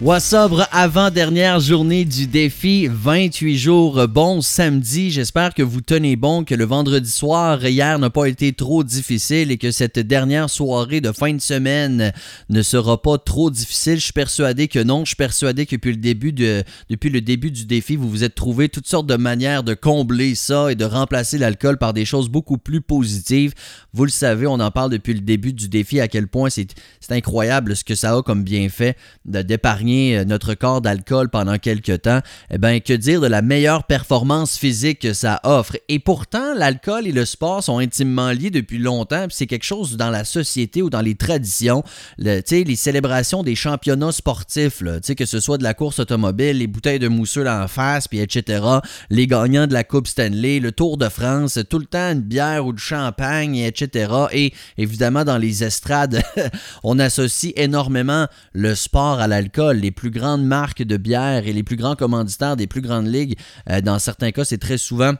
Wassobre avant-dernière journée du défi, 28 jours bon samedi. J'espère que vous tenez bon, que le vendredi soir hier n'a pas été trop difficile et que cette dernière soirée de fin de semaine ne sera pas trop difficile. Je suis persuadé que non. Je suis persuadé que depuis le début, de, depuis le début du défi, vous vous êtes trouvé toutes sortes de manières de combler ça et de remplacer l'alcool par des choses beaucoup plus positives. Vous le savez, on en parle depuis le début du défi à quel point c'est incroyable ce que ça a comme bienfait d'épargner euh, notre corps d'alcool pendant quelques temps, eh bien, que dire de la meilleure performance physique que ça offre? Et pourtant, l'alcool et le sport sont intimement liés depuis longtemps, c'est quelque chose dans la société ou dans les traditions. Le, les célébrations des championnats sportifs, que ce soit de la course automobile, les bouteilles de mousseux en face, puis etc., les gagnants de la Coupe Stanley, le Tour de France, tout le temps une bière ou du champagne, etc. Et évidemment, dans les estrades, on associe énormément le sport à l'alcool les plus grandes marques de bière et les plus grands commanditaires des plus grandes ligues, euh, dans certains cas, c'est très souvent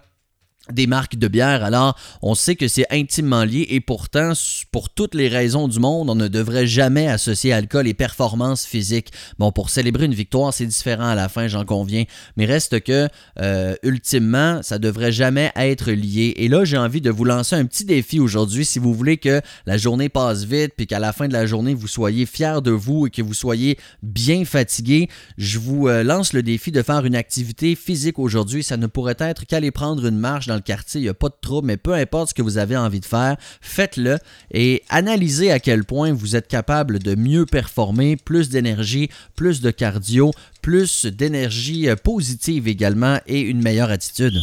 des marques de bière. Alors, on sait que c'est intimement lié et pourtant, pour toutes les raisons du monde, on ne devrait jamais associer alcool et performance physique. Bon, pour célébrer une victoire, c'est différent à la fin, j'en conviens, mais reste que, euh, ultimement, ça devrait jamais être lié. Et là, j'ai envie de vous lancer un petit défi aujourd'hui. Si vous voulez que la journée passe vite, puis qu'à la fin de la journée, vous soyez fiers de vous et que vous soyez bien fatigué, je vous euh, lance le défi de faire une activité physique aujourd'hui. Ça ne pourrait être qu'aller prendre une marche dans quartier, il n'y a pas de trouble, mais peu importe ce que vous avez envie de faire, faites-le et analysez à quel point vous êtes capable de mieux performer, plus d'énergie, plus de cardio, plus d'énergie euh, positive également et une meilleure attitude.